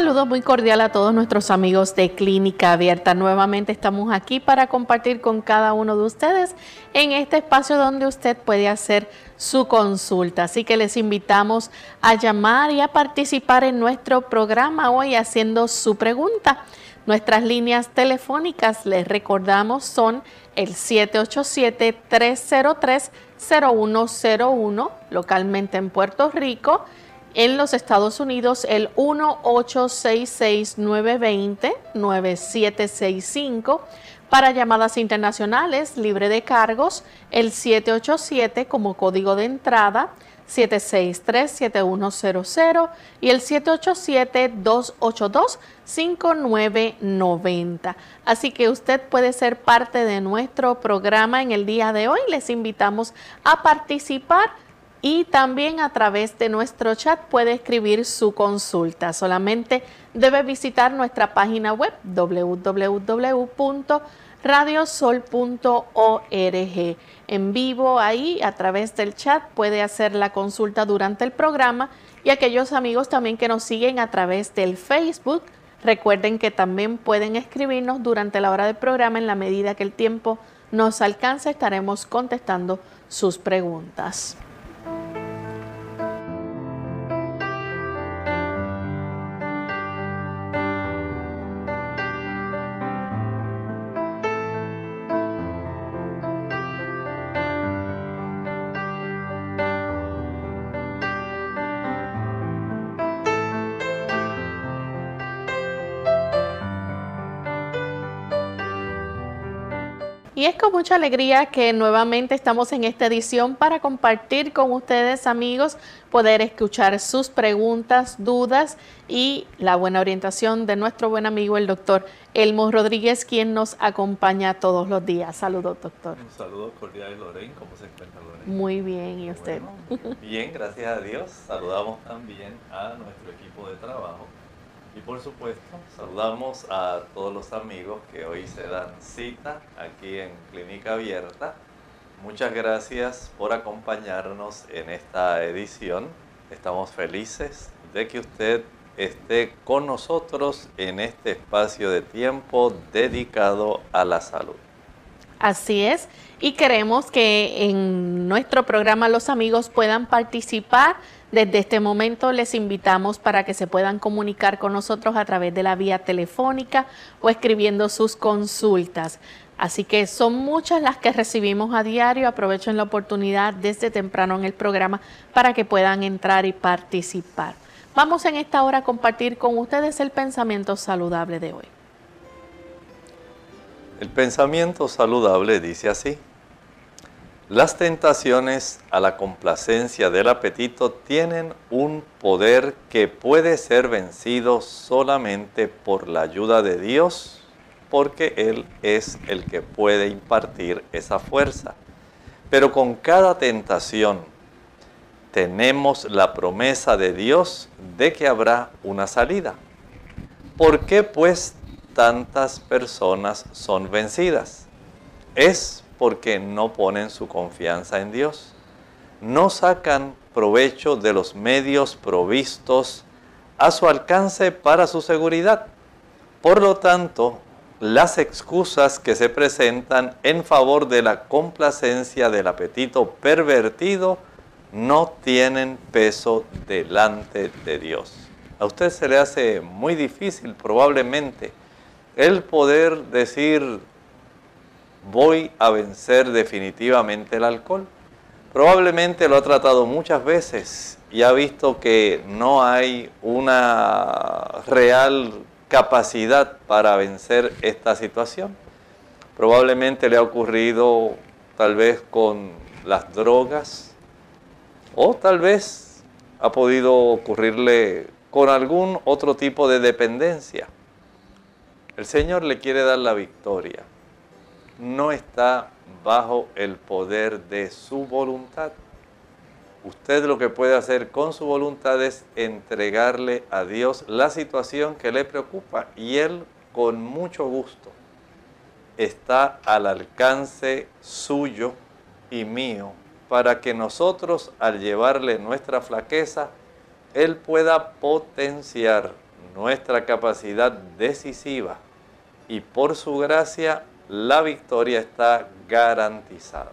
Saludo muy cordial a todos nuestros amigos de Clínica Abierta. Nuevamente estamos aquí para compartir con cada uno de ustedes en este espacio donde usted puede hacer su consulta. Así que les invitamos a llamar y a participar en nuestro programa hoy haciendo su pregunta. Nuestras líneas telefónicas, les recordamos, son el 787-303-0101 localmente en Puerto Rico en los Estados Unidos, el 1-866-920-9765. Para llamadas internacionales, libre de cargos, el 787 como código de entrada, 763-7100 y el 787-282-5990. Así que usted puede ser parte de nuestro programa en el día de hoy. Les invitamos a participar y también a través de nuestro chat puede escribir su consulta. Solamente debe visitar nuestra página web www.radiosol.org. En vivo ahí a través del chat puede hacer la consulta durante el programa y aquellos amigos también que nos siguen a través del Facebook. Recuerden que también pueden escribirnos durante la hora del programa en la medida que el tiempo nos alcance estaremos contestando sus preguntas. Y es con mucha alegría que nuevamente estamos en esta edición para compartir con ustedes amigos, poder escuchar sus preguntas, dudas y la buena orientación de nuestro buen amigo el doctor Elmo Rodríguez, quien nos acompaña todos los días. Saludos, doctor. Un saludo cordial, Lorraine. ¿Cómo se encuentra, Lorraine? Muy bien, ¿y usted? bien, gracias a Dios. Saludamos también a nuestro equipo de trabajo y por supuesto, saludamos a todos los amigos que hoy se dan cita aquí en Clínica Abierta. Muchas gracias por acompañarnos en esta edición. Estamos felices de que usted esté con nosotros en este espacio de tiempo dedicado a la salud. Así es, y queremos que en nuestro programa los amigos puedan participar desde este momento les invitamos para que se puedan comunicar con nosotros a través de la vía telefónica o escribiendo sus consultas. Así que son muchas las que recibimos a diario. Aprovechen la oportunidad desde temprano en el programa para que puedan entrar y participar. Vamos en esta hora a compartir con ustedes el pensamiento saludable de hoy. El pensamiento saludable dice así. Las tentaciones a la complacencia del apetito tienen un poder que puede ser vencido solamente por la ayuda de Dios, porque Él es el que puede impartir esa fuerza. Pero con cada tentación tenemos la promesa de Dios de que habrá una salida. ¿Por qué pues tantas personas son vencidas? Es porque no ponen su confianza en Dios. No sacan provecho de los medios provistos a su alcance para su seguridad. Por lo tanto, las excusas que se presentan en favor de la complacencia del apetito pervertido no tienen peso delante de Dios. A usted se le hace muy difícil probablemente el poder decir voy a vencer definitivamente el alcohol. Probablemente lo ha tratado muchas veces y ha visto que no hay una real capacidad para vencer esta situación. Probablemente le ha ocurrido tal vez con las drogas o tal vez ha podido ocurrirle con algún otro tipo de dependencia. El Señor le quiere dar la victoria no está bajo el poder de su voluntad. Usted lo que puede hacer con su voluntad es entregarle a Dios la situación que le preocupa y Él con mucho gusto está al alcance suyo y mío para que nosotros al llevarle nuestra flaqueza, Él pueda potenciar nuestra capacidad decisiva y por su gracia la victoria está garantizada.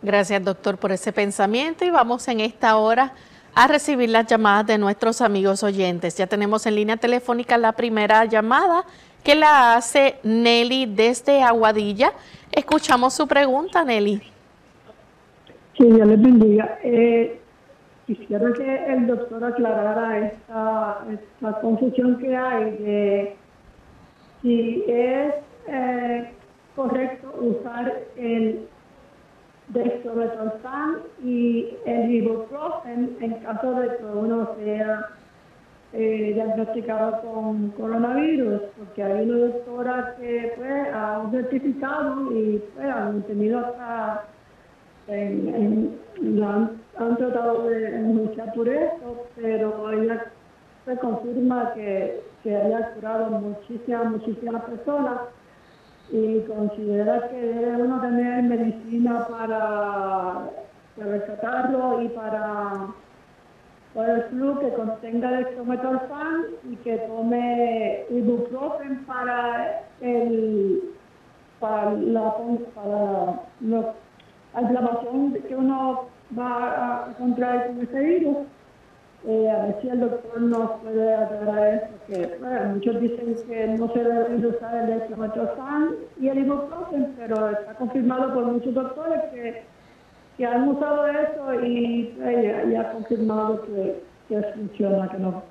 Gracias, doctor, por ese pensamiento y vamos en esta hora a recibir las llamadas de nuestros amigos oyentes. Ya tenemos en línea telefónica la primera llamada que la hace Nelly desde Aguadilla. Escuchamos su pregunta, Nelly. Sí, Dios les bendiga. Eh, quisiera que el doctor aclarara esta, esta confusión que hay de si es eh, correcto usar el dextromethorphan y el ibuprofen en caso de que uno sea eh, diagnosticado con coronavirus, porque hay una doctora que pues, ha certificado y pues, han tenido hasta en, han, tratado de denunciar por eso, pero ella se confirma que, que haya curado muchísimas, muchísimas personas y considera que debe uno tener medicina para, rescatarlo y para, para el flu que contenga dextrometorfan y que tome ibuprofen para el para la, para la inflamación que uno va a contraer con ese virus eh, a ver si el doctor nos puede aclarar esto, que muchos dicen que no se debe usar el dextromethorphan y el ibuprofen, pero está confirmado por muchos doctores que, que han usado eso y, eh, ha confirmado que, que, funciona, que no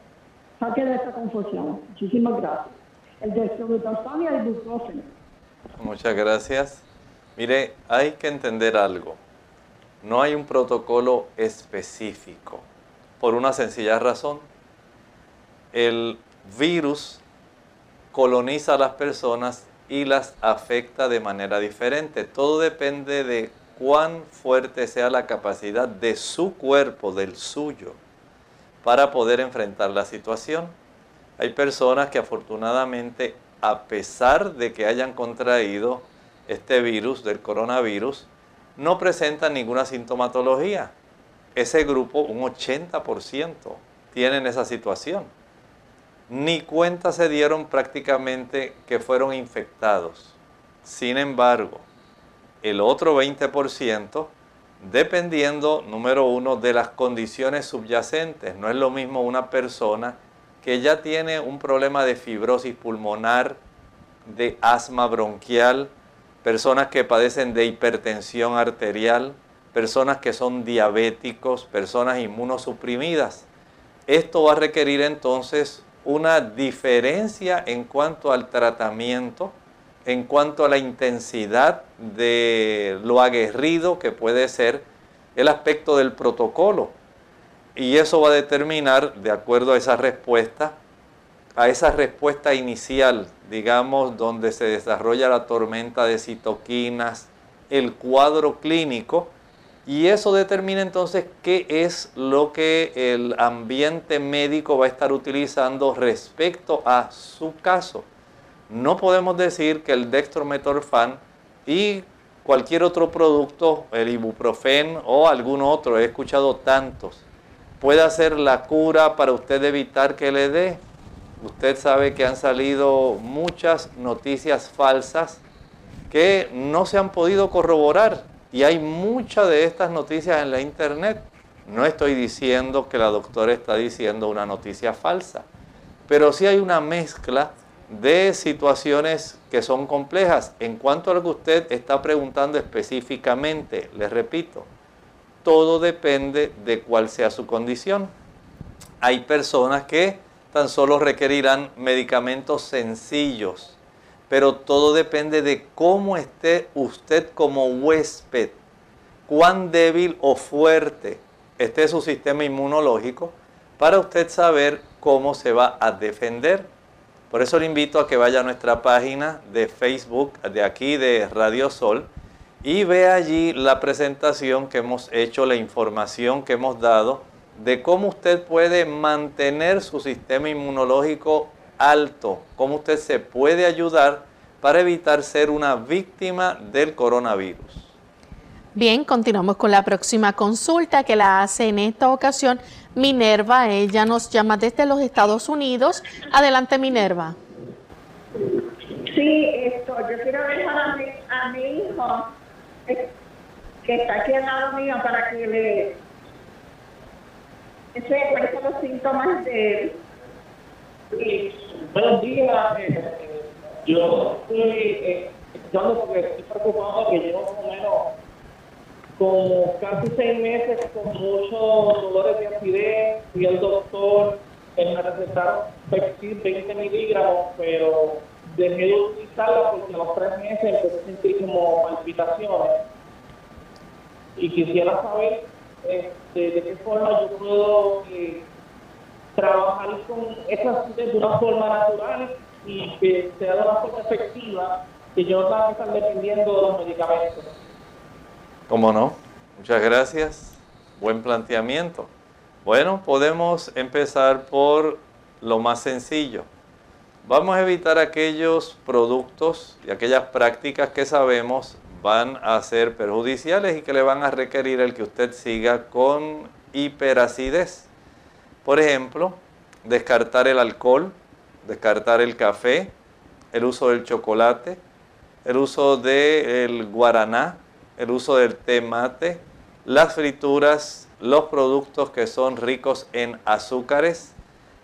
saque de esta confusión. Muchísimas gracias. El dextromethorphan y el ibuprofen. Muchas gracias. Mire, hay que entender algo. No hay un protocolo específico por una sencilla razón. El virus coloniza a las personas y las afecta de manera diferente. Todo depende de cuán fuerte sea la capacidad de su cuerpo, del suyo, para poder enfrentar la situación. Hay personas que afortunadamente, a pesar de que hayan contraído este virus del coronavirus, no presentan ninguna sintomatología ese grupo, un 80%, tienen esa situación. Ni cuenta se dieron prácticamente que fueron infectados. Sin embargo, el otro 20%, dependiendo, número uno, de las condiciones subyacentes. No es lo mismo una persona que ya tiene un problema de fibrosis pulmonar, de asma bronquial, personas que padecen de hipertensión arterial, personas que son diabéticos, personas inmunosuprimidas. Esto va a requerir entonces una diferencia en cuanto al tratamiento en cuanto a la intensidad de lo aguerrido que puede ser el aspecto del protocolo. Y eso va a determinar, de acuerdo a esa respuesta, a esa respuesta inicial, digamos, donde se desarrolla la tormenta de citoquinas, el cuadro clínico, y eso determina entonces qué es lo que el ambiente médico va a estar utilizando respecto a su caso. No podemos decir que el dextrometorfan y cualquier otro producto, el ibuprofen o algún otro, he escuchado tantos, pueda ser la cura para usted evitar que le dé. Usted sabe que han salido muchas noticias falsas que no se han podido corroborar y hay muchas de estas noticias en la internet. No estoy diciendo que la doctora está diciendo una noticia falsa, pero sí hay una mezcla de situaciones que son complejas. En cuanto a lo que usted está preguntando específicamente, le repito, todo depende de cuál sea su condición. Hay personas que tan solo requerirán medicamentos sencillos pero todo depende de cómo esté usted como huésped, cuán débil o fuerte esté su sistema inmunológico para usted saber cómo se va a defender. Por eso le invito a que vaya a nuestra página de Facebook de aquí de Radio Sol y vea allí la presentación que hemos hecho, la información que hemos dado de cómo usted puede mantener su sistema inmunológico alto, cómo usted se puede ayudar para evitar ser una víctima del coronavirus. Bien, continuamos con la próxima consulta que la hace en esta ocasión Minerva. Ella nos llama desde los Estados Unidos. Adelante, Minerva. Sí, esto, yo quiero dejar a mi, a mi hijo, eh, que está aquí al lado mío, para que le sepa los síntomas de buenos días. Eh, yo estoy eh, porque estoy preocupado que llevo como menos como casi seis meses con muchos dolores de acidez, fui al doctor, él me recetaron 20 miligramos, pero dejé de utilizarla porque a los tres meses empecé a sentir como palpitaciones. Y quisiera saber este, de qué forma yo puedo eh, trabajar con esas de una forma natural y que sea de una forma efectiva que yo no estar dependiendo de los medicamentos. ¿Cómo no? Muchas gracias. Buen planteamiento. Bueno, podemos empezar por lo más sencillo. Vamos a evitar aquellos productos y aquellas prácticas que sabemos van a ser perjudiciales y que le van a requerir el que usted siga con hiperacidez. Por ejemplo, descartar el alcohol, descartar el café, el uso del chocolate, el uso del guaraná, el uso del té mate, las frituras, los productos que son ricos en azúcares,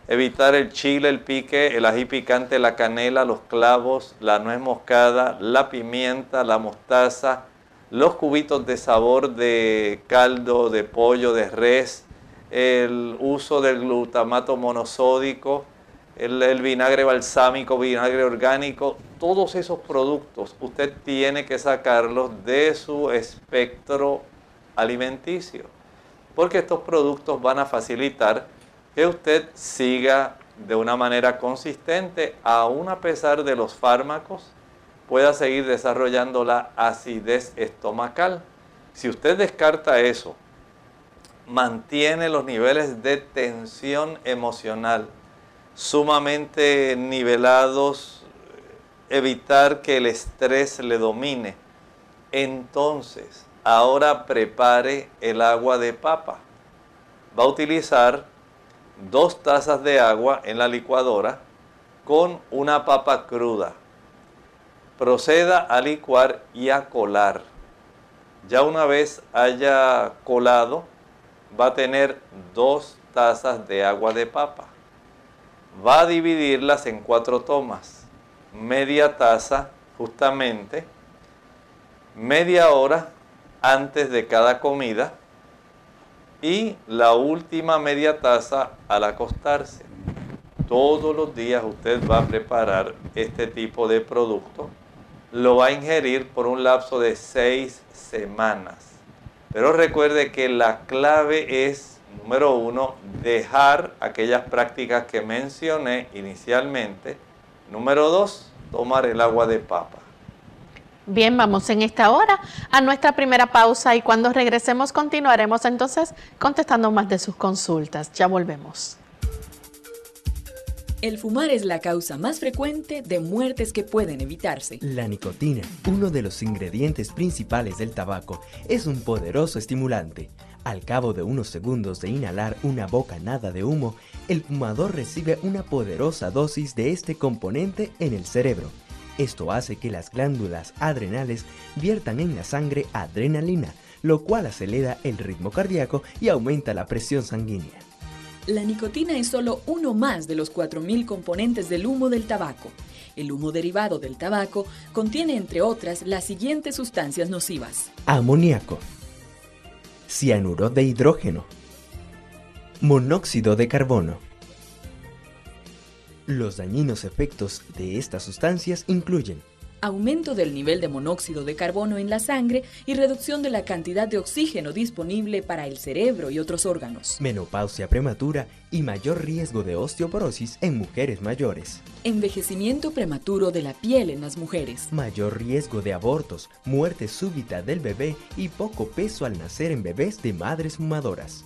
evitar el chile, el pique, el ají picante, la canela, los clavos, la nuez moscada, la pimienta, la mostaza, los cubitos de sabor de caldo, de pollo, de res, el uso del glutamato monosódico, el, vinagre balsámico, vinagre orgánico, todos esos productos usted tiene que sacarlos de su espectro alimenticio, porque estos productos van a facilitar que usted siga de una manera consistente, aún a pesar de los fármacos, pueda seguir desarrollando la acidez estomacal. Si usted descarta eso, mantiene los niveles de tensión emocional, sumamente nivelados, evitar que el estrés le domine. Entonces, ahora prepare el agua de papa. Va a utilizar dos tazas de agua en la licuadora con una papa cruda. Proceda a licuar y a colar. Ya una vez haya colado, va a tener dos tazas de agua de papa va a dividirlas en cuatro tomas. Media taza justamente, media hora antes de cada comida y la última media taza al acostarse. Todos los días usted va a preparar este tipo de producto lo va a ingerir por un lapso de seis semanas. Pero recuerde que la clave es, número uno, dejar aquellas prácticas que mencioné inicialmente. Número dos, tomar el agua de papa. Bien, vamos en esta hora a nuestra primera pausa y cuando regresemos continuaremos entonces contestando más de sus consultas. Ya volvemos. El fumar es la causa más frecuente de muertes que pueden evitarse. La nicotina, uno de los ingredientes principales del tabaco, es un poderoso estimulante. Al cabo de unos segundos de inhalar una bocanada de humo, el fumador recibe una poderosa dosis de este componente en el cerebro esto hace que las glándulas adrenales viertan en la sangre adrenalina, lo cual acelera el ritmo cardíaco y aumenta la presión sanguínea. La nicotina es solo uno más de los 4.000 componentes del humo del tabaco. El humo derivado del tabaco contiene, entre otras, las siguientes sustancias nocivas. Amoníaco, cianuro de hidrógeno, monóxido de carbono, los dañinos efectos de estas sustancias incluyen aumento del nivel de monóxido de carbono en la sangre y reducción de la cantidad de oxígeno disponible para el cerebro y otros órganos. Menopausia prematura y mayor riesgo de osteoporosis en mujeres mayores. Envejecimiento prematuro de la piel en las mujeres. Mayor riesgo de abortos, muerte súbita del bebé y poco peso al nacer en bebés de madres fumadoras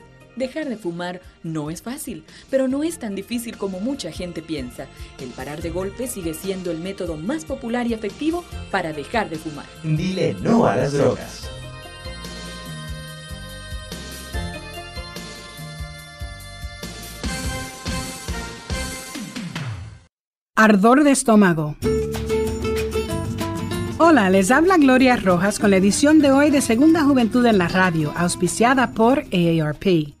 Dejar de fumar no es fácil, pero no es tan difícil como mucha gente piensa. El parar de golpe sigue siendo el método más popular y efectivo para dejar de fumar. Dile no a las drogas. Ardor de estómago. Hola, les habla Gloria Rojas con la edición de hoy de Segunda Juventud en la Radio, auspiciada por AARP.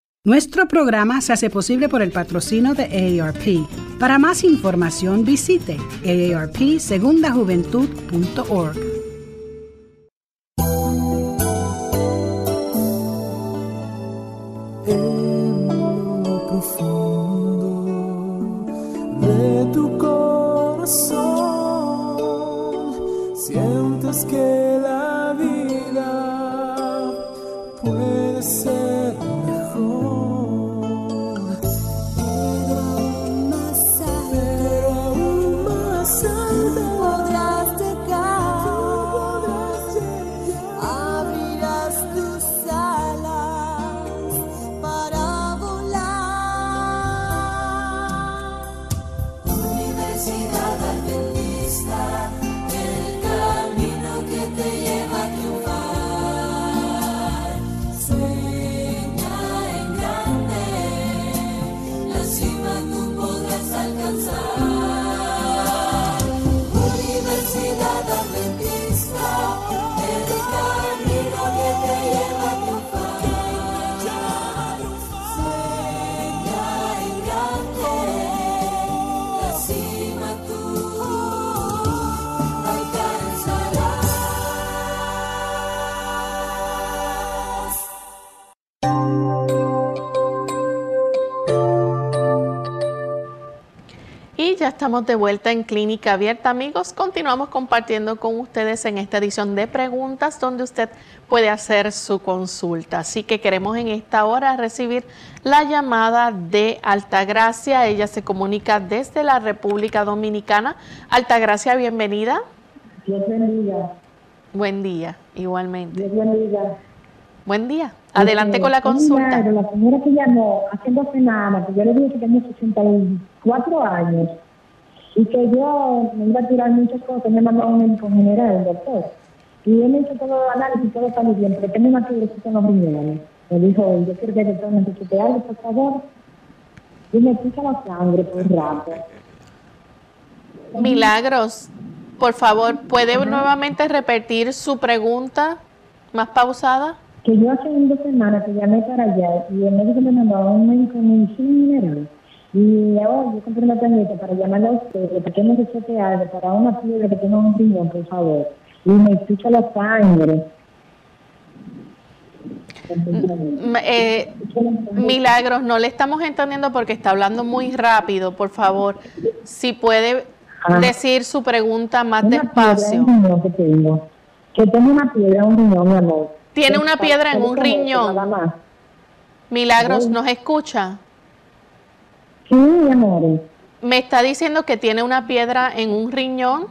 Nuestro programa se hace posible por el patrocinio de AARP. Para más información visite aarpsegundajuventud.org. En profundo de tu corazón que ya estamos de vuelta en Clínica Abierta, amigos. Continuamos compartiendo con ustedes en esta edición de preguntas donde usted puede hacer su consulta. Así que queremos en esta hora recibir la llamada de Altagracia. Ella se comunica desde la República Dominicana. Altagracia, bienvenida. Dios bendiga. Buen día, igualmente. Dios bendiga. Buen día. Adelante con la consulta. la señora que llamó hace dos semanas, que yo le dije que tenía 64 años y que yo me iba a tirar muchas cosas, me mandó a un médico general, el doctor. Y él me hizo todo el análisis y todo está muy bien, pero tengo una piedrecita en los riñones. Me dijo, yo quiero que el doctor necesite algo, por favor. Y me pica la sangre por un rato. Milagros, por favor, ¿puede nuevamente repetir su pregunta más pausada? que yo hace dos semanas que llamé para allá y el médico me mandó a un médico de medicina mineral. Y ahora yo compré una tarjeta para llamarle a usted, porque necesite algo para una piedra que tenga un riñón, por favor. Y me escucha la sangre. Mm, eh, milagros, no le estamos entendiendo porque está hablando muy rápido, por favor. Si puede Ah. decir su pregunta más Una despacio. piedra que tengo. Que tengo una piedra en un riñón, mi amor. Tiene una piedra en un riñón. Milagros, ¿nos escucha? Sí, mi amor. Me está diciendo que tiene una piedra en un riñón.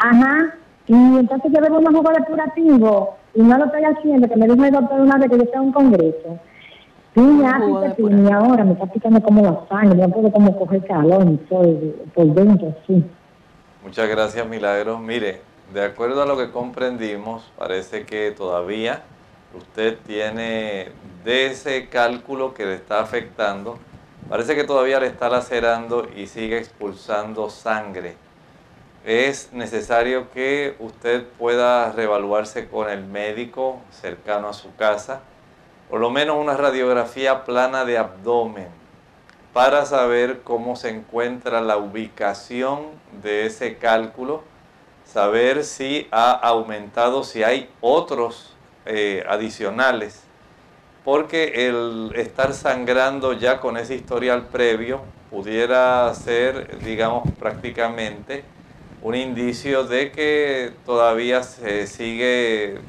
Ajá. Y entonces yo bebo unos jugos depurativos y no lo estoy haciendo, que me dijo el doctor una vez que yo estaba en un congreso. Sí, pepino y ahora me está picando como la sangre, no puedo como coger calor por, por dentro, sí. Muchas gracias, Milagros. Mire, de acuerdo a lo que comprendimos, parece que todavía usted tiene de ese cálculo que le está afectando, parece que todavía le está lacerando y sigue expulsando sangre. Es necesario que usted pueda reevaluarse con el médico cercano a su casa, por lo menos una radiografía plana de abdomen para saber cómo se encuentra la ubicación de ese cálculo, saber si ha aumentado, si hay otros eh, adicionales, porque el estar sangrando ya con ese historial previo pudiera ser, digamos, prácticamente un indicio de que todavía se sigue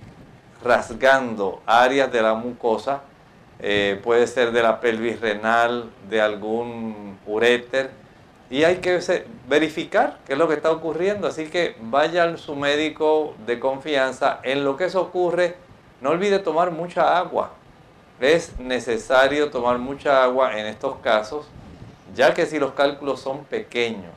rasgando áreas de la mucosa, eh, puede ser de la pelvis renal, de algún uréter, y hay que verificar qué es lo que está ocurriendo. Así que vaya a su médico de confianza. En lo que eso ocurre, no olvide tomar mucha agua. Es necesario tomar mucha agua en estos casos, ya que si los cálculos son pequeños,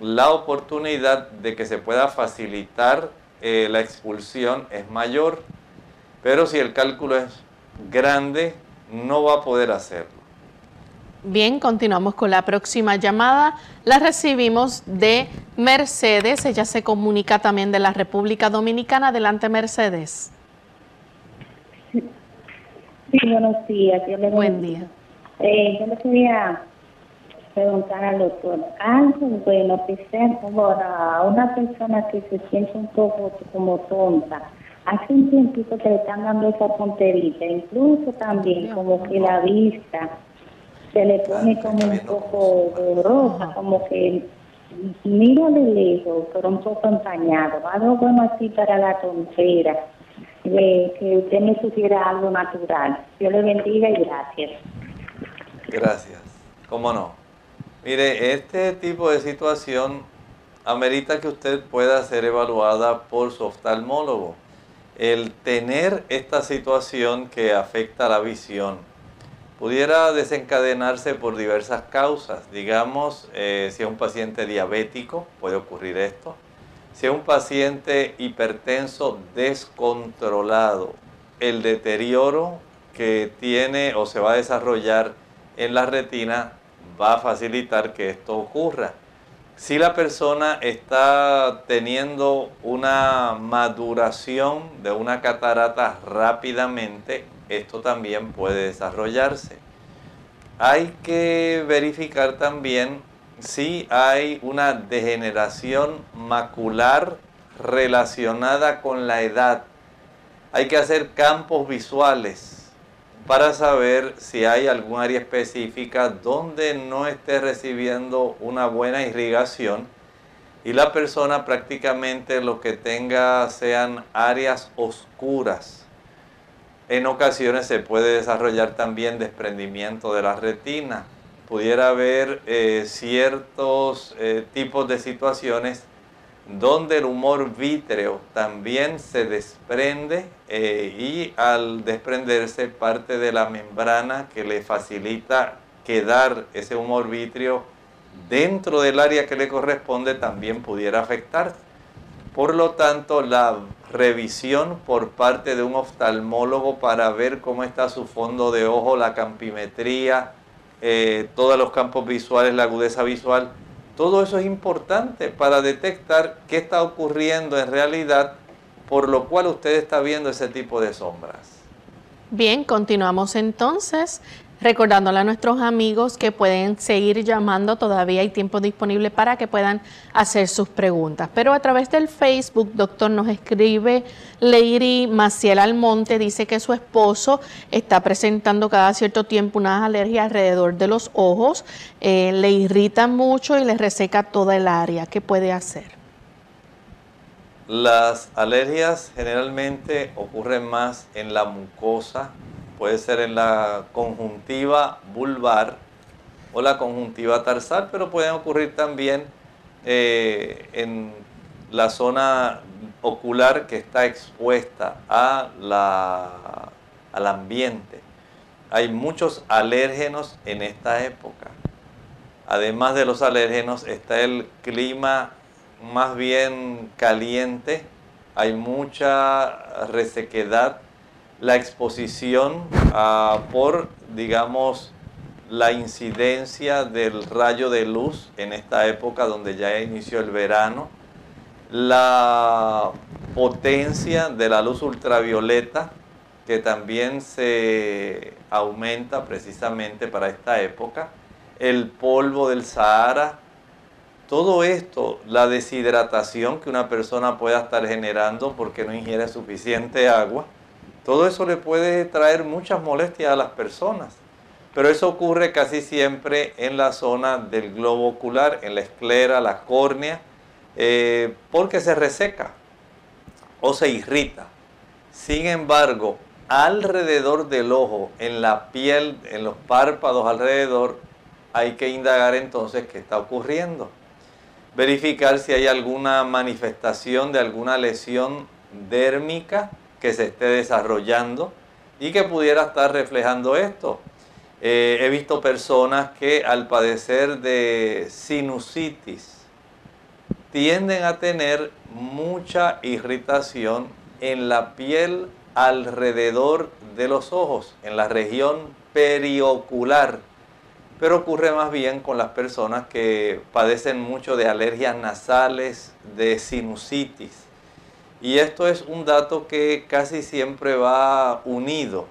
la oportunidad de que se pueda facilitar eh, la expulsión es mayor, pero si el cálculo es grande, no va a poder hacerlo. Bien, continuamos con la próxima llamada. La recibimos de Mercedes. Ella se comunica también de la República Dominicana. Adelante, Mercedes. Sí, buenos días. Dios le Buen día. Eh, yo le quería preguntar al doctor, algo bueno que sea como a una persona que se siente un poco como tonta. Hace un tiempito que le están dando esa tonterita, incluso también como que la vista se le pone como un poco borrosa, como que mira de lejos, pero un poco empañado. Algo bueno así para la tontera, que usted me sugiera algo natural. Dios le bendiga y gracias. Gracias. ¿Cómo no? Mire, este tipo de situación amerita que usted pueda ser evaluada por su oftalmólogo. El tener esta situación que afecta la visión pudiera desencadenarse por diversas causas. Digamos, eh, si es un paciente diabético, puede ocurrir esto. Si es un paciente hipertenso descontrolado, el deterioro que tiene o se va a desarrollar en la retina va a facilitar que esto ocurra. Si la persona está teniendo una maduración de una catarata rápidamente, esto también puede desarrollarse. Hay que verificar también si hay una degeneración macular relacionada con la edad. Hay que hacer campos visuales para saber si hay algún área específica donde no esté recibiendo una buena irrigación y la persona prácticamente lo que tenga sean áreas oscuras. En ocasiones se puede desarrollar también desprendimiento de la retina. Pudiera haber eh, ciertos eh, tipos de situaciones donde el humor vítreo también se desprende eh, y al desprenderse parte de la membrana que le facilita quedar ese humor vítreo dentro del área que le corresponde también pudiera afectar. Por lo tanto, la revisión por parte de un oftalmólogo para ver cómo está su fondo de ojo, la campimetría, eh, todos los campos visuales, la agudeza visual, todo eso es importante para detectar qué está ocurriendo en realidad, por lo cual usted está viendo ese tipo de sombras. Bien, continuamos entonces. Recordándole a nuestros amigos que pueden seguir llamando, todavía hay tiempo disponible para que puedan hacer sus preguntas. Pero a través del Facebook, doctor, nos escribe Lady Maciel Almonte, dice que su esposo está presentando cada cierto tiempo unas alergias alrededor de los ojos, eh, le irrita mucho y le reseca toda el área. ¿Qué puede hacer? Las alergias generalmente ocurren más en la mucosa puede ser en la conjuntiva vulvar o la conjuntiva tarsal, pero pueden ocurrir también eh, en la zona ocular que está expuesta a la, al ambiente. Hay muchos alérgenos en esta época. Además de los alérgenos está el clima más bien caliente, hay mucha resequedad la exposición ah, por, digamos, la incidencia del rayo de luz en esta época donde ya inició el verano, la potencia de la luz ultravioleta que también se aumenta precisamente para esta época, el polvo del Sahara, todo esto, la deshidratación que una persona pueda estar generando porque no ingiere suficiente agua, todo eso le puede traer muchas molestias a las personas. Pero eso ocurre casi siempre en la zona del globo ocular, en la esclera, la córnea, eh, porque se reseca o se irrita. Sin embargo, alrededor del ojo, en la piel, en los párpados alrededor, hay que indagar entonces qué está ocurriendo. Verificar si hay alguna manifestación de alguna lesión dérmica que se esté desarrollando y que pudiera estar reflejando esto. Eh, he visto personas que al padecer de sinusitis tienden a tener mucha irritación en la piel alrededor de los ojos, en la región periocular. Pero ocurre más bien con las personas que padecen mucho de alergias nasales, de sinusitis. Y esto es un dato que casi siempre va unido.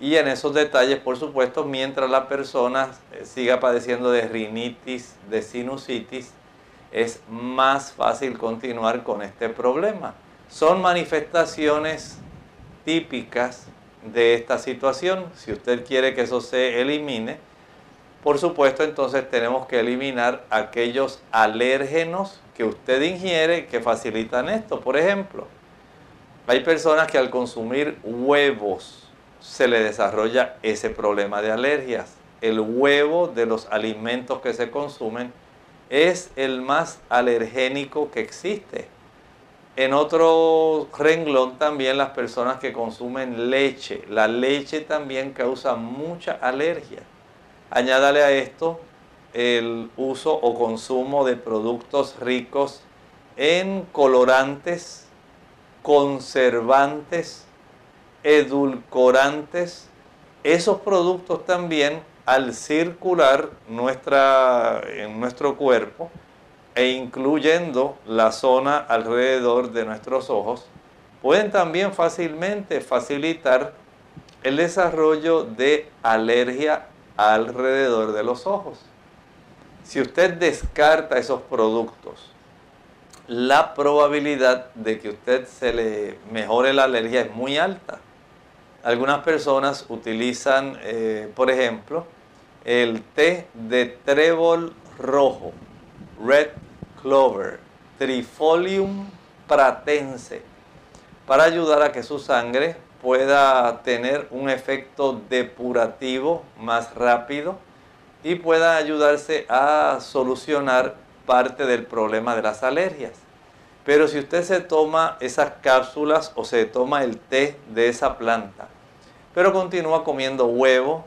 Y en esos detalles, por supuesto, mientras la persona eh, siga padeciendo de rinitis, de sinusitis, es más fácil continuar con este problema. Son manifestaciones típicas de esta situación. Si usted quiere que eso se elimine, por supuesto, entonces tenemos que eliminar aquellos alérgenos que usted ingiere que facilitan esto. Por ejemplo, hay personas que al consumir huevos se le desarrolla ese problema de alergias. El huevo de los alimentos que se consumen es el más alergénico que existe. En otro renglón también las personas que consumen leche. La leche también causa mucha alergia. Añádale a esto el uso o consumo de productos ricos en colorantes, conservantes, edulcorantes. Esos productos también al circular nuestra, en nuestro cuerpo e incluyendo la zona alrededor de nuestros ojos, pueden también fácilmente facilitar el desarrollo de alergia alrededor de los ojos. Si usted descarta esos productos, la probabilidad de que usted se le mejore la alergia es muy alta. Algunas personas utilizan, eh, por ejemplo, el té de trébol rojo, red clover, trifolium pratense, para ayudar a que su sangre pueda tener un efecto depurativo más rápido y pueda ayudarse a solucionar parte del problema de las alergias. Pero si usted se toma esas cápsulas o se toma el té de esa planta, pero continúa comiendo huevo,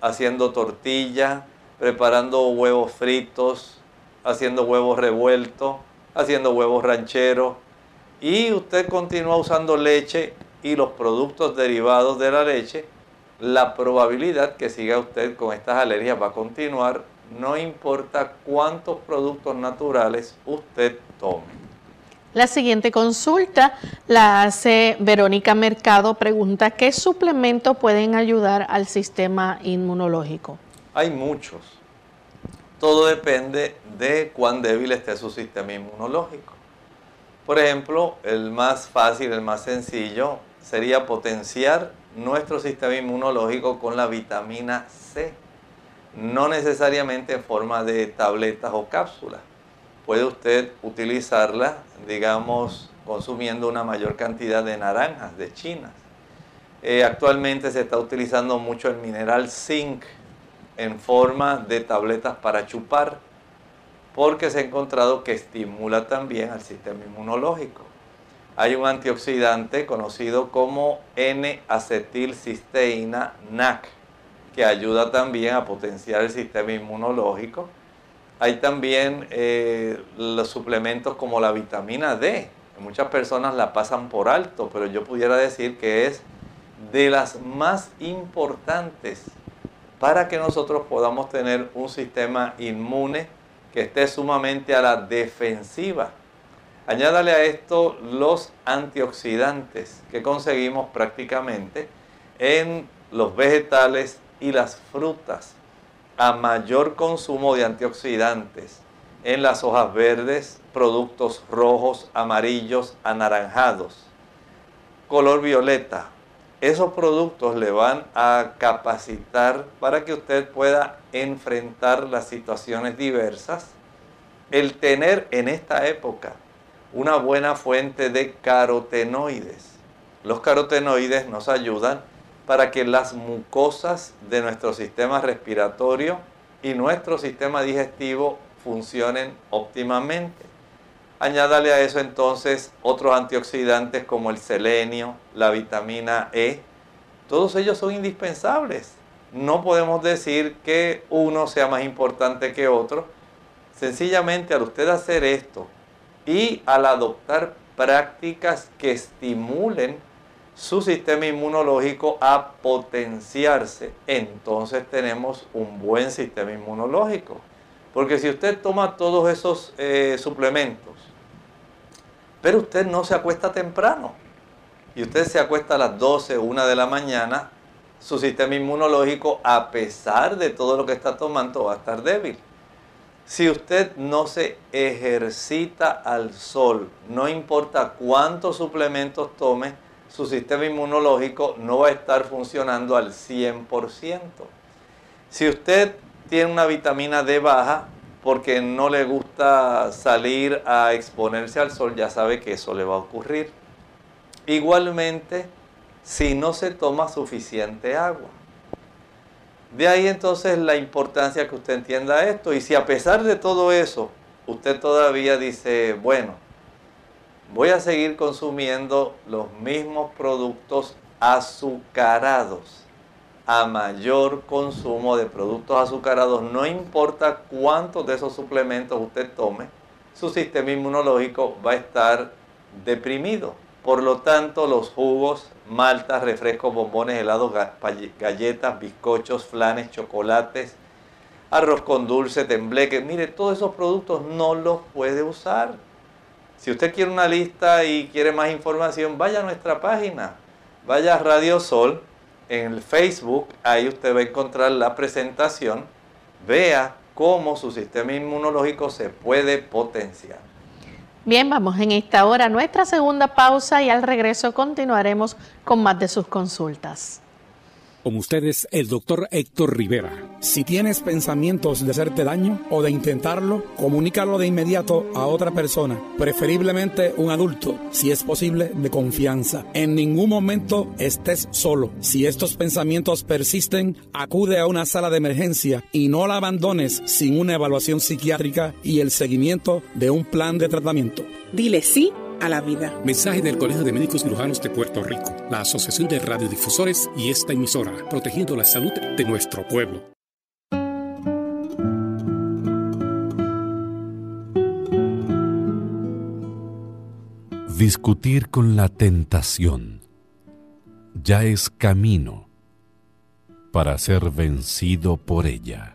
haciendo tortilla, preparando huevos fritos, haciendo huevos revueltos, haciendo huevos rancheros, y usted continúa usando leche y los productos derivados de la leche, la probabilidad que siga usted con estas alergias va a continuar, no importa cuántos productos naturales usted tome. La siguiente consulta la hace Verónica Mercado. Pregunta, ¿qué suplementos pueden ayudar al sistema inmunológico? Hay muchos. Todo depende de cuán débil esté su sistema inmunológico. Por ejemplo, el más fácil, el más sencillo, sería potenciar nuestro sistema inmunológico con la vitamina C. No necesariamente en forma de tabletas o cápsulas puede usted utilizarla, digamos, consumiendo una mayor cantidad de naranjas, de chinas. Eh, actualmente se está utilizando mucho el mineral zinc en forma de tabletas para chupar, porque se ha encontrado que estimula también al sistema inmunológico. Hay un antioxidante conocido como N-acetilcisteína NAC, que ayuda también a potenciar el sistema inmunológico hay también eh, los suplementos como la vitamina D. Muchas personas la pasan por alto, pero yo pudiera decir que es de las más importantes para que nosotros podamos tener un sistema inmune que esté sumamente a la defensiva. Añádale a esto los antioxidantes que conseguimos prácticamente en los vegetales y las frutas a mayor consumo de antioxidantes en las hojas verdes, productos rojos, amarillos, anaranjados, color violeta. Esos productos le van a capacitar para que usted pueda enfrentar las situaciones diversas. El tener en esta época una buena fuente de carotenoides. Los carotenoides nos ayudan para que las mucosas de nuestro sistema respiratorio y nuestro sistema digestivo funcionen óptimamente. Añádale a eso entonces otros antioxidantes como el selenio, la vitamina E. Todos ellos son indispensables. No podemos decir que uno sea más importante que otro. Sencillamente al usted hacer esto y al adoptar prácticas que estimulen su sistema inmunológico a potenciarse, entonces tenemos un buen sistema inmunológico. Porque si usted toma todos esos eh, suplementos, pero usted no se acuesta temprano, y usted se acuesta a las 12, 1 de la mañana, su sistema inmunológico, a pesar de todo lo que está tomando, va a estar débil. Si usted no se ejercita al sol, no importa cuántos suplementos tome, su sistema inmunológico no va a estar funcionando al 100%. Si usted tiene una vitamina D baja porque no le gusta salir a exponerse al sol, ya sabe que eso le va a ocurrir. Igualmente, si no se toma suficiente agua. De ahí entonces la importancia que usted entienda esto. Y si a pesar de todo eso, usted todavía dice, bueno, voy a seguir consumiendo los mismos productos azucarados. A mayor consumo de productos azucarados, no importa cuántos de esos suplementos usted tome, su sistema inmunológico va a estar deprimido. Por lo tanto, los jugos, maltas, refrescos, bombones, helados, galletas, bizcochos, flanes, chocolates, arroz con dulce, tembleque, mire, todos esos productos no los puede usar. Si usted quiere una lista y quiere más información, vaya a nuestra página, vaya a Radio Sol. En el Facebook, ahí usted va a encontrar la presentación, vea cómo su sistema inmunológico se puede potenciar. Bien, vamos en esta hora a nuestra segunda pausa y al regreso continuaremos con más de sus consultas. Con ustedes, el doctor Héctor Rivera. Si tienes pensamientos de hacerte daño o de intentarlo, comunícalo de inmediato a otra persona, preferiblemente un adulto, si es posible, de confianza. En ningún momento estés solo. Si estos pensamientos persisten, acude a una sala de emergencia y no la abandones sin una evaluación psiquiátrica y el seguimiento de un plan de tratamiento. Dile sí a la vida. Mensaje del Colegio de Médicos Cirujanos de Puerto Rico, la Asociación de Radiodifusores y esta emisora, protegiendo la salud de nuestro pueblo. Discutir con la tentación ya es camino para ser vencido por ella.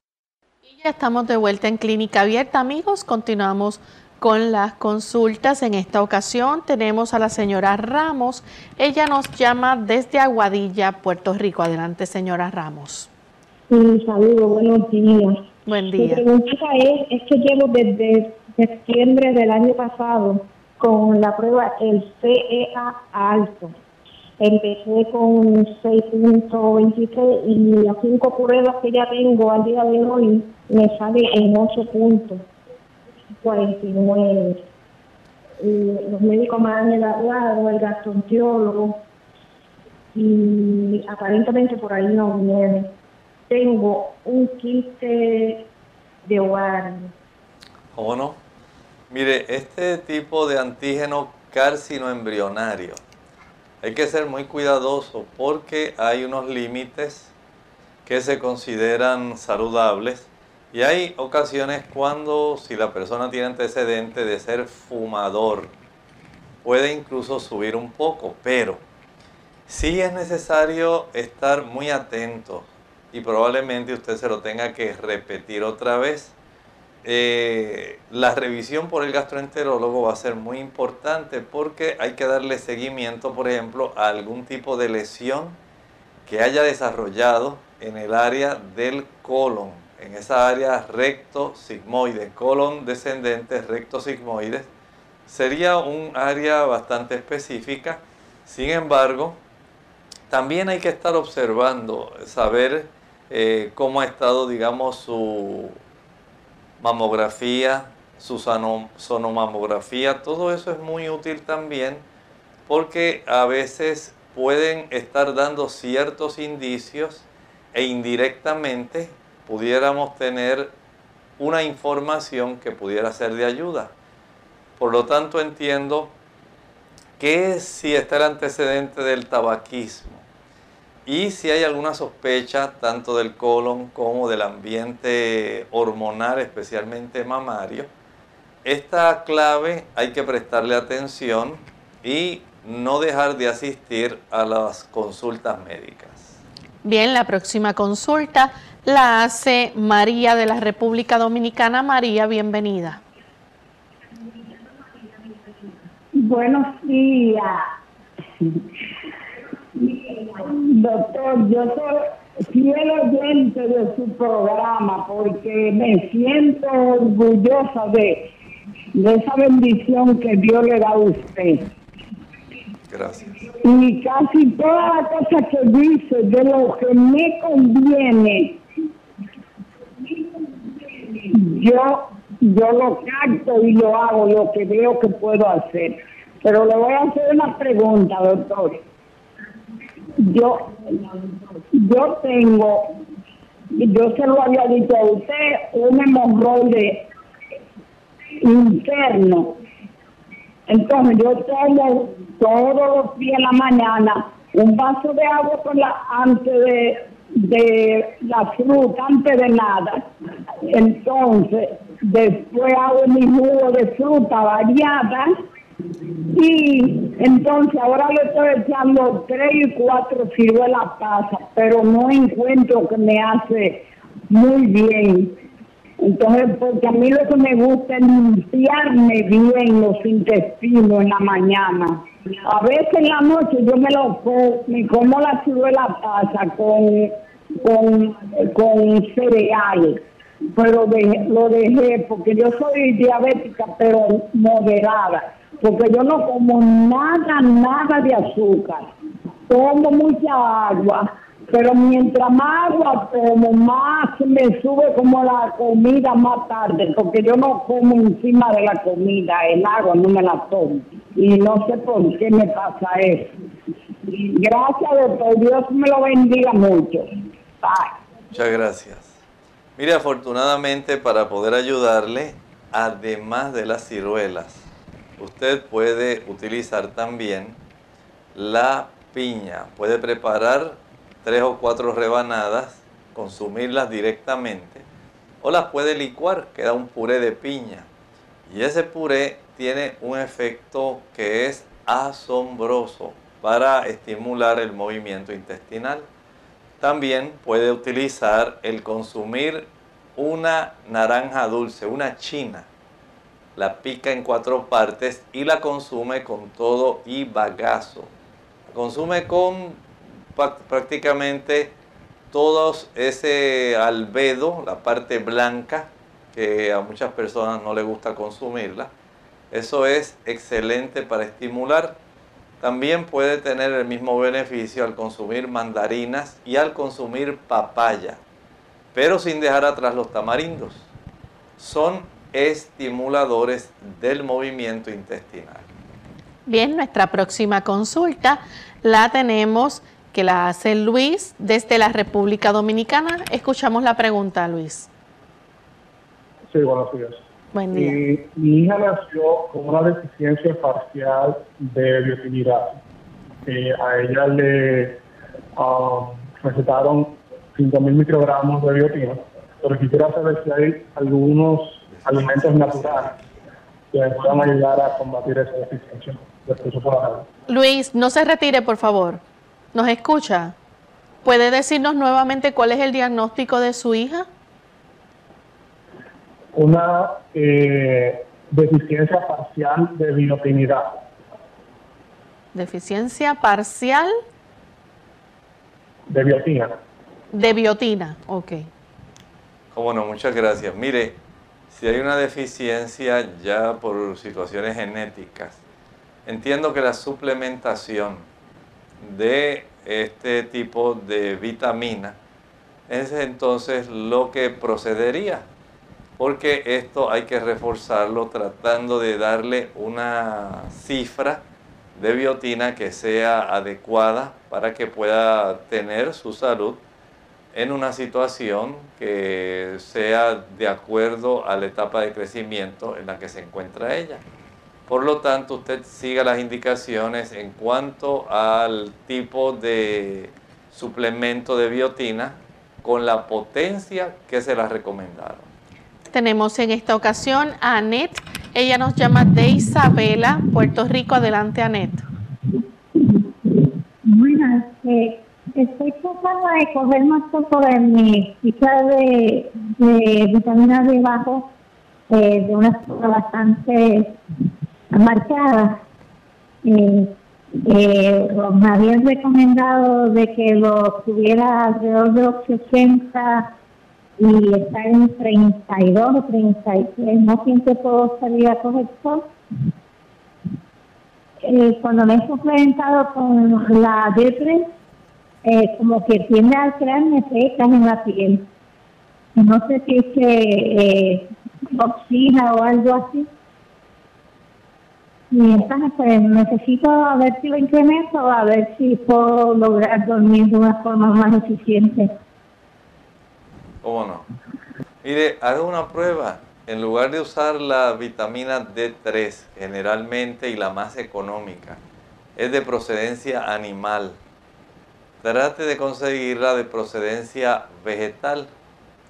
Estamos de vuelta en Clínica Abierta, amigos. Continuamos con las consultas. En esta ocasión tenemos a la señora Ramos. Ella nos llama desde Aguadilla, Puerto Rico. Adelante, señora Ramos. Un saludo, buenos días. Buen Mi día. pregunta es, es que llevo desde septiembre del año pasado con la prueba el CEA alto. Empecé con 6.23 y las cinco pruebas que ya tengo al día de hoy me sale en 8.49. Y Los médicos me han evaluado, el gastroenterólogo, y aparentemente por ahí no viene. Tengo un quiste de ovario. ¿Cómo no? Mire, este tipo de antígeno carcinoembrionario hay que ser muy cuidadoso porque hay unos límites que se consideran saludables y hay ocasiones cuando si la persona tiene antecedente de ser fumador puede incluso subir un poco, pero sí es necesario estar muy atento y probablemente usted se lo tenga que repetir otra vez. Eh, la revisión por el gastroenterólogo va a ser muy importante porque hay que darle seguimiento, por ejemplo, a algún tipo de lesión que haya desarrollado en el área del colon, en esa área recto sigmoide, colon descendente, recto sigmoide. Sería un área bastante específica. Sin embargo, también hay que estar observando, saber eh, cómo ha estado, digamos, su mamografía, su sonomamografía, todo eso es muy útil también porque a veces pueden estar dando ciertos indicios e indirectamente pudiéramos tener una información que pudiera ser de ayuda. Por lo tanto entiendo que si está el antecedente del tabaquismo y si hay alguna sospecha tanto del colon como del ambiente hormonal, especialmente mamario, esta clave hay que prestarle atención y no dejar de asistir a las consultas médicas. Bien, la próxima consulta la hace María de la República Dominicana. María, bienvenida. Buenos días. Doctor, yo soy fiel oyente de su programa porque me siento orgullosa de, de esa bendición que Dios le da a usted. Gracias. Y casi todas las cosas que dice de lo que me conviene, yo, yo lo capto y lo hago, lo que veo que puedo hacer. Pero le voy a hacer una pregunta, doctor. Yo, yo tengo, yo se lo había dicho a usted, un hemorroide interno. Entonces yo tomo todos los días en la mañana un vaso de agua por la, antes de, de la fruta antes de nada. Entonces, después hago mi jugo de fruta variada y entonces ahora le estoy echando tres y cuatro ciruelas pasas, pero no encuentro que me hace muy bien. Entonces, porque a mí lo que me gusta es limpiarme bien los intestinos en la mañana. A veces en la noche yo me lo me como la ciruela pasa con, con, con cereales, pero lo dejé porque yo soy diabética, pero moderada, porque yo no como nada, nada de azúcar. Tomo mucha agua, pero mientras más agua tomo, más me sube como la comida más tarde, porque yo no como encima de la comida, el agua no me la tomo. Y no sé por qué me pasa eso. Gracias, doctor. Dios me lo bendiga mucho. Bye. Muchas gracias. Mire, afortunadamente para poder ayudarle, además de las ciruelas, usted puede utilizar también la piña. Puede preparar tres o cuatro rebanadas, consumirlas directamente, o las puede licuar, queda un puré de piña. Y ese puré tiene un efecto que es asombroso para estimular el movimiento intestinal. También puede utilizar el consumir una naranja dulce, una china. La pica en cuatro partes y la consume con todo y bagazo. Consume con prácticamente todos ese albedo, la parte blanca, que a muchas personas no les gusta consumirla. Eso es excelente para estimular. También puede tener el mismo beneficio al consumir mandarinas y al consumir papaya, pero sin dejar atrás los tamarindos. Son estimuladores del movimiento intestinal. Bien, nuestra próxima consulta la tenemos que la hace Luis desde la República Dominicana. Escuchamos la pregunta, Luis. Sí, buenos días. Buen día. Y mi hija nació con una deficiencia parcial de biotinidad. Eh, a ella le um, recetaron 5.000 microgramos de biotina, pero quisiera saber si hay algunos alimentos naturales que puedan ayudar a combatir esa deficiencia. Luis, no se retire, por favor. ¿Nos escucha? ¿Puede decirnos nuevamente cuál es el diagnóstico de su hija? Una eh, deficiencia parcial de biotinidad. Deficiencia parcial De biotina. de biotina. Ok. Cómo no, muchas gracias. Mire, si hay una deficiencia ya por situaciones genéticas, entiendo que la suplementación de este tipo de vitamina es entonces lo que procedería, porque esto hay que reforzarlo tratando de darle una cifra de biotina que sea adecuada para que pueda tener su salud en una situación que sea de acuerdo a la etapa de crecimiento en la que se encuentra ella. Por lo tanto, usted siga las indicaciones en cuanto al tipo de suplemento de biotina con la potencia que se la recomendaron. Tenemos en esta ocasión a Anet. Ella nos llama de Isabela, Puerto Rico. Adelante, Anet. Buenas, eh, estoy tratando de coger más poco de mi ficha de, de vitamina D bajo eh, de una forma bastante marcada. Eh, me habían recomendado de que lo tuviera alrededor de los 60 y está en 32 o 33. No siempre puedo salir a sol. Eh, cuando me he suplementado con la D3, eh, como que tiende a crearme secas en la piel. No sé si es que eh, toxina o algo así. Y entonces pues necesito a ver si lo incremento, a ver si puedo lograr dormir de una forma más eficiente. ¿Cómo no? Mire, haga una prueba. En lugar de usar la vitamina D3 generalmente y la más económica, es de procedencia animal. Trate de conseguirla de procedencia vegetal.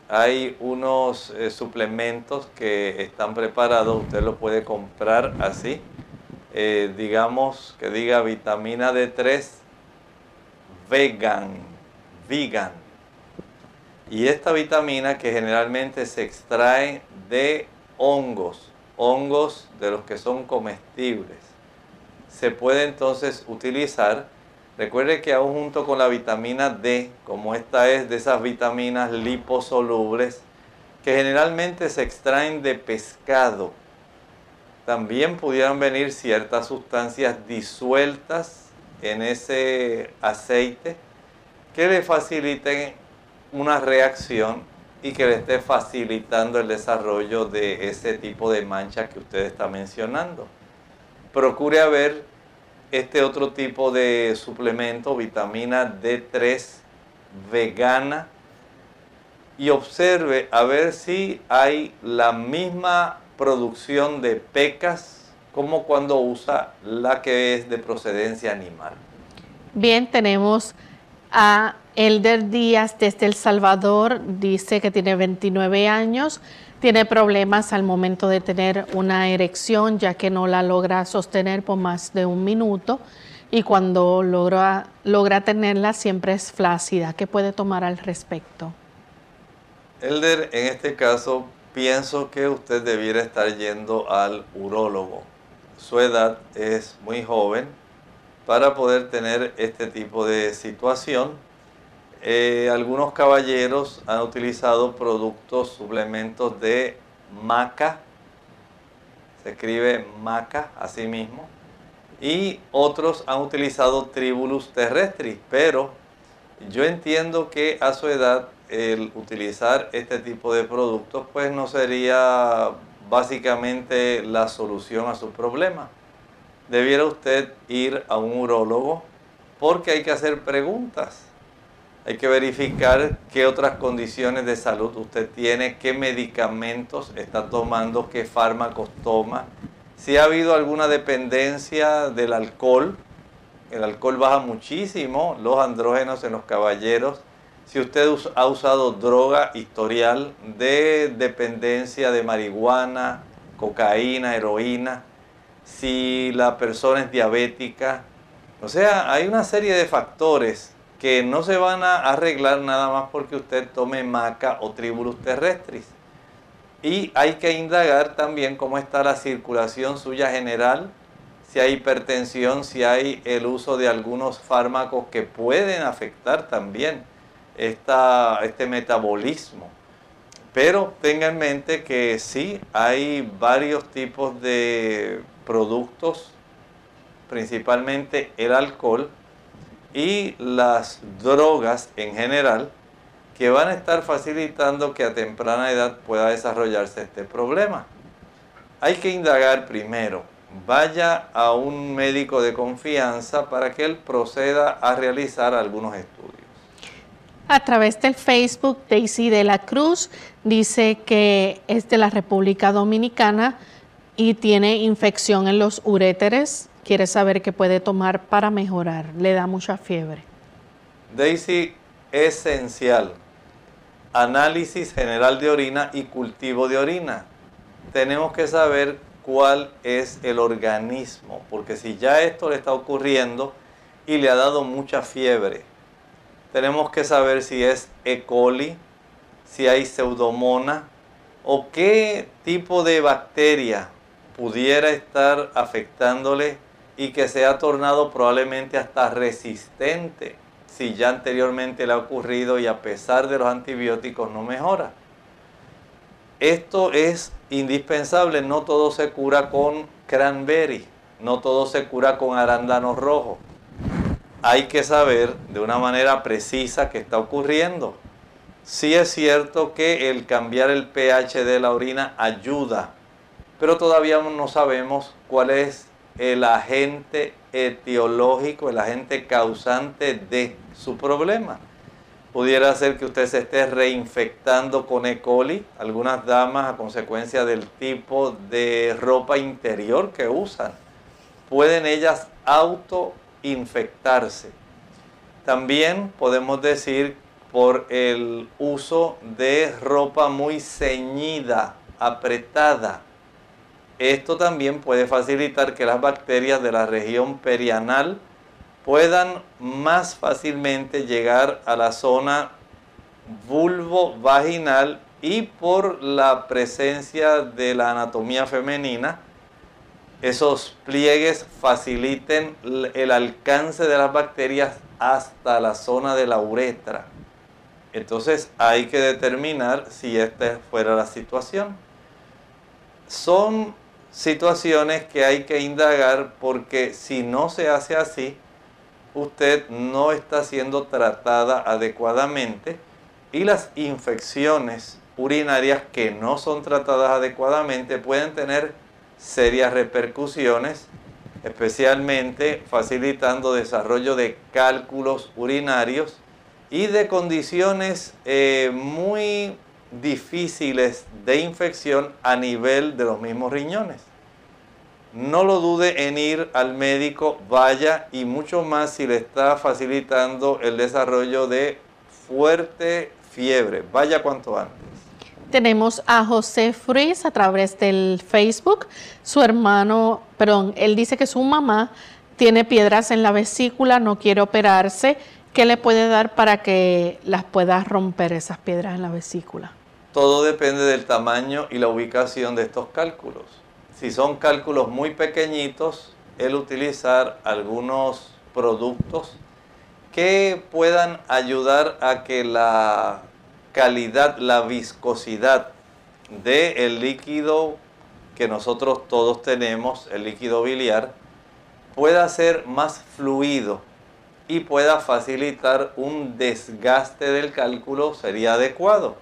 Hay unos eh, suplementos que están preparados, usted los puede comprar así. Eh, digamos que diga vitamina D3 vegan, vegan. Y esta vitamina que generalmente se extrae de hongos, hongos de los que son comestibles, se puede entonces utilizar. Recuerde que aún junto con la vitamina D, como esta es de esas vitaminas liposolubles, que generalmente se extraen de pescado, también pudieran venir ciertas sustancias disueltas en ese aceite que le faciliten una reacción y que le esté facilitando el desarrollo de ese tipo de mancha que usted está mencionando. Procure a ver este otro tipo de suplemento, vitamina D3 vegana, y observe a ver si hay la misma producción de pecas como cuando usa la que es de procedencia animal. Bien, tenemos a Elder Díaz desde El Salvador, dice que tiene 29 años, tiene problemas al momento de tener una erección ya que no la logra sostener por más de un minuto y cuando logra, logra tenerla siempre es flácida. ¿Qué puede tomar al respecto? Elder, en este caso pienso que usted debiera estar yendo al urólogo. Su edad es muy joven para poder tener este tipo de situación. Eh, algunos caballeros han utilizado productos, suplementos de maca, se escribe maca así mismo, y otros han utilizado tribulus terrestris, pero yo entiendo que a su edad el utilizar este tipo de productos pues no sería básicamente la solución a su problema. Debiera usted ir a un urólogo porque hay que hacer preguntas. Hay que verificar qué otras condiciones de salud usted tiene, qué medicamentos está tomando, qué fármacos toma, si ha habido alguna dependencia del alcohol. El alcohol baja muchísimo los andrógenos en los caballeros si usted ha usado droga historial de dependencia de marihuana, cocaína, heroína, si la persona es diabética. O sea, hay una serie de factores que no se van a arreglar nada más porque usted tome maca o tribulus terrestris. Y hay que indagar también cómo está la circulación suya general, si hay hipertensión, si hay el uso de algunos fármacos que pueden afectar también este metabolismo. Pero tenga en mente que sí hay varios tipos de productos, principalmente el alcohol y las drogas en general, que van a estar facilitando que a temprana edad pueda desarrollarse este problema. Hay que indagar primero, vaya a un médico de confianza para que él proceda a realizar algunos estudios a través del Facebook, Daisy de la Cruz dice que es de la República Dominicana y tiene infección en los uréteres. Quiere saber qué puede tomar para mejorar. Le da mucha fiebre. Daisy, esencial. Análisis general de orina y cultivo de orina. Tenemos que saber cuál es el organismo, porque si ya esto le está ocurriendo y le ha dado mucha fiebre, tenemos que saber si es E. coli, si hay pseudomona o qué tipo de bacteria pudiera estar afectándole y que se ha tornado probablemente hasta resistente si ya anteriormente le ha ocurrido y a pesar de los antibióticos no mejora. Esto es indispensable, no todo se cura con cranberry, no todo se cura con arándanos rojos hay que saber de una manera precisa qué está ocurriendo. Sí es cierto que el cambiar el pH de la orina ayuda, pero todavía no sabemos cuál es el agente etiológico, el agente causante de su problema. Pudiera ser que usted se esté reinfectando con E. coli, algunas damas a consecuencia del tipo de ropa interior que usan. Pueden ellas auto infectarse. También podemos decir por el uso de ropa muy ceñida, apretada. Esto también puede facilitar que las bacterias de la región perianal puedan más fácilmente llegar a la zona vulvo-vaginal y por la presencia de la anatomía femenina, esos pliegues faciliten el alcance de las bacterias hasta la zona de la uretra. Entonces hay que determinar si esta fuera la situación. Son situaciones que hay que indagar porque si no se hace así, usted no está siendo tratada adecuadamente y las infecciones urinarias que no son tratadas adecuadamente pueden tener serias repercusiones, especialmente facilitando desarrollo de cálculos urinarios y de condiciones eh, muy difíciles de infección a nivel de los mismos riñones. No lo dude en ir al médico, vaya y mucho más si le está facilitando el desarrollo de fuerte fiebre. Vaya cuanto antes. Tenemos a José Fries a través del Facebook. Su hermano, perdón, él dice que su mamá tiene piedras en la vesícula, no quiere operarse. ¿Qué le puede dar para que las pueda romper esas piedras en la vesícula? Todo depende del tamaño y la ubicación de estos cálculos. Si son cálculos muy pequeñitos, el utilizar algunos productos que puedan ayudar a que la calidad, la viscosidad del líquido que nosotros todos tenemos, el líquido biliar, pueda ser más fluido y pueda facilitar un desgaste del cálculo, sería adecuado.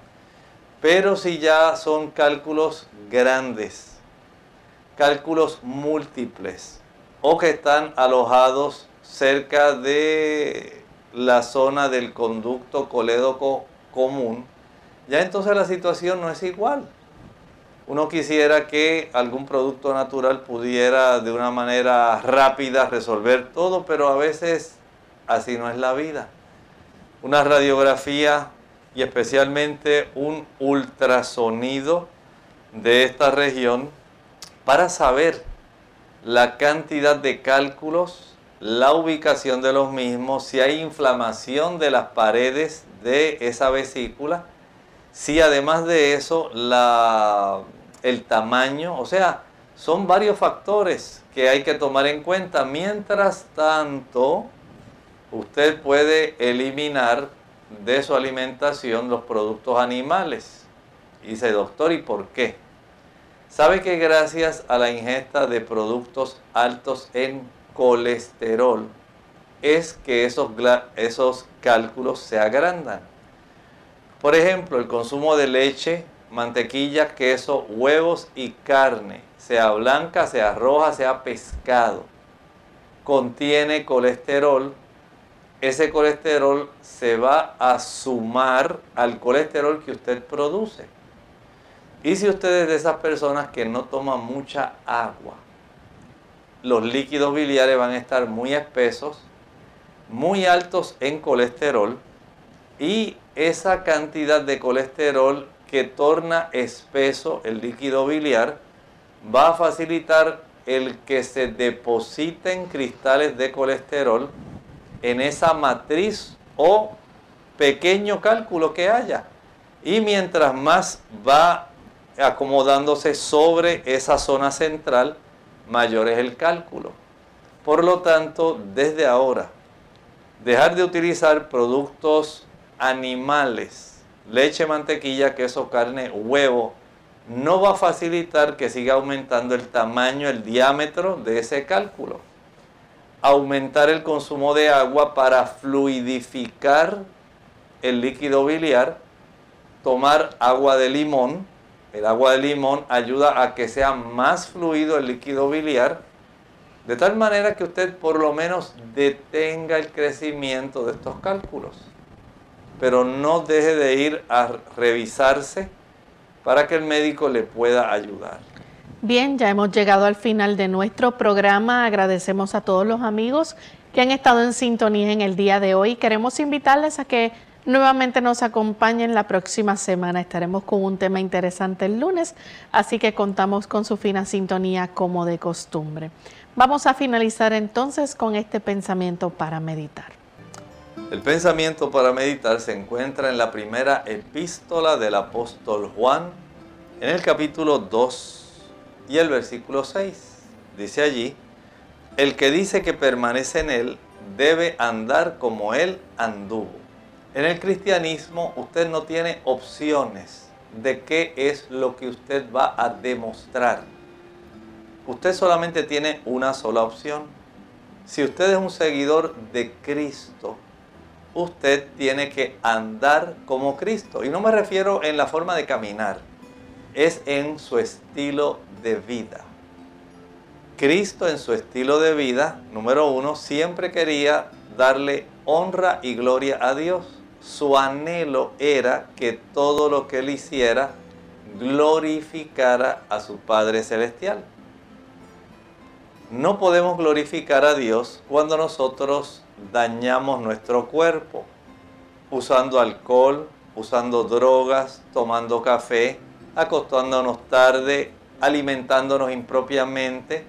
Pero si ya son cálculos grandes, cálculos múltiples o que están alojados cerca de la zona del conducto colédoco común, ya entonces la situación no es igual. Uno quisiera que algún producto natural pudiera de una manera rápida resolver todo, pero a veces así no es la vida. Una radiografía y especialmente un ultrasonido de esta región para saber la cantidad de cálculos, la ubicación de los mismos, si hay inflamación de las paredes de esa vesícula, si además de eso la, el tamaño, o sea, son varios factores que hay que tomar en cuenta. Mientras tanto, usted puede eliminar de su alimentación los productos animales. dice, doctor, ¿y por qué? Sabe que gracias a la ingesta de productos altos en colesterol es que esos, esos cálculos se agrandan. Por ejemplo, el consumo de leche, mantequilla, queso, huevos y carne, sea blanca, sea roja, sea pescado, contiene colesterol. Ese colesterol se va a sumar al colesterol que usted produce. Y si usted es de esas personas que no toman mucha agua, los líquidos biliares van a estar muy espesos, muy altos en colesterol y esa cantidad de colesterol que torna espeso el líquido biliar va a facilitar el que se depositen cristales de colesterol en esa matriz o pequeño cálculo que haya. Y mientras más va acomodándose sobre esa zona central, mayor es el cálculo. Por lo tanto, desde ahora, dejar de utilizar productos animales, leche, mantequilla, queso, carne, huevo, no va a facilitar que siga aumentando el tamaño, el diámetro de ese cálculo. Aumentar el consumo de agua para fluidificar el líquido biliar, tomar agua de limón, el agua de limón ayuda a que sea más fluido el líquido biliar, de tal manera que usted por lo menos detenga el crecimiento de estos cálculos. Pero no deje de ir a revisarse para que el médico le pueda ayudar. Bien, ya hemos llegado al final de nuestro programa. Agradecemos a todos los amigos que han estado en sintonía en el día de hoy. Queremos invitarles a que nuevamente nos acompañen la próxima semana. Estaremos con un tema interesante el lunes, así que contamos con su fina sintonía como de costumbre. Vamos a finalizar entonces con este pensamiento para meditar. El pensamiento para meditar se encuentra en la primera epístola del apóstol Juan, en el capítulo 2 y el versículo 6. Dice allí, el que dice que permanece en él debe andar como él anduvo. En el cristianismo usted no tiene opciones de qué es lo que usted va a demostrar. Usted solamente tiene una sola opción. Si usted es un seguidor de Cristo, usted tiene que andar como Cristo. Y no me refiero en la forma de caminar, es en su estilo de vida. Cristo en su estilo de vida, número uno, siempre quería darle honra y gloria a Dios. Su anhelo era que todo lo que él hiciera glorificara a su Padre Celestial. No podemos glorificar a Dios cuando nosotros dañamos nuestro cuerpo, usando alcohol, usando drogas, tomando café, acostándonos tarde, alimentándonos impropiamente,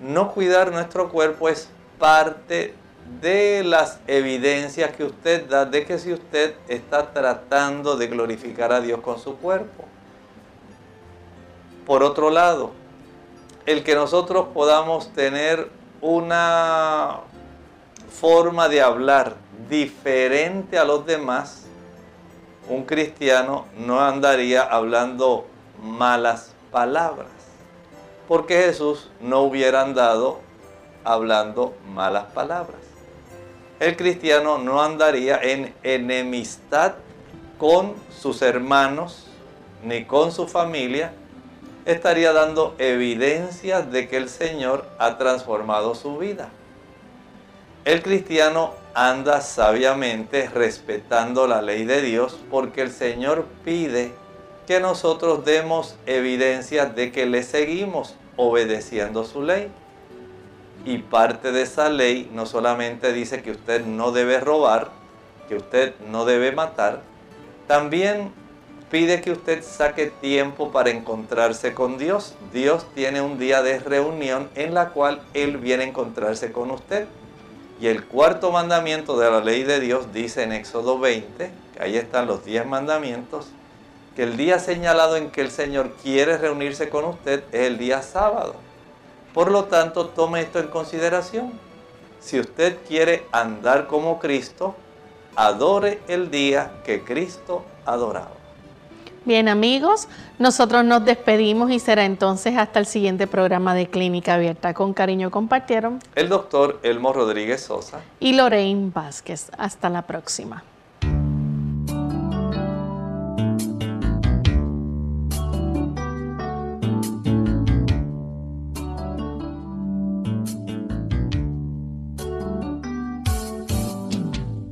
no cuidar nuestro cuerpo es parte de las evidencias que usted da de que si usted está tratando de glorificar a Dios con su cuerpo. Por otro lado, el que nosotros podamos tener una forma de hablar diferente a los demás, un cristiano no andaría hablando malas palabras porque Jesús no hubiera andado hablando malas palabras. El cristiano no andaría en enemistad con sus hermanos ni con su familia, estaría dando evidencias de que el Señor ha transformado su vida. El cristiano anda sabiamente respetando la ley de Dios porque el Señor pide que nosotros demos evidencias de que le seguimos obedeciendo su ley. Y parte de esa ley no solamente dice que usted no debe robar, que usted no debe matar, también pide que usted saque tiempo para encontrarse con Dios. Dios tiene un día de reunión en la cual Él viene a encontrarse con usted. Y el cuarto mandamiento de la ley de Dios dice en Éxodo 20, que ahí están los diez mandamientos, que el día señalado en que el Señor quiere reunirse con usted es el día sábado. Por lo tanto, tome esto en consideración. Si usted quiere andar como Cristo, adore el día que Cristo adoraba. Bien amigos, nosotros nos despedimos y será entonces hasta el siguiente programa de Clínica Abierta. Con cariño compartieron el doctor Elmo Rodríguez Sosa y Lorraine Vázquez. Hasta la próxima.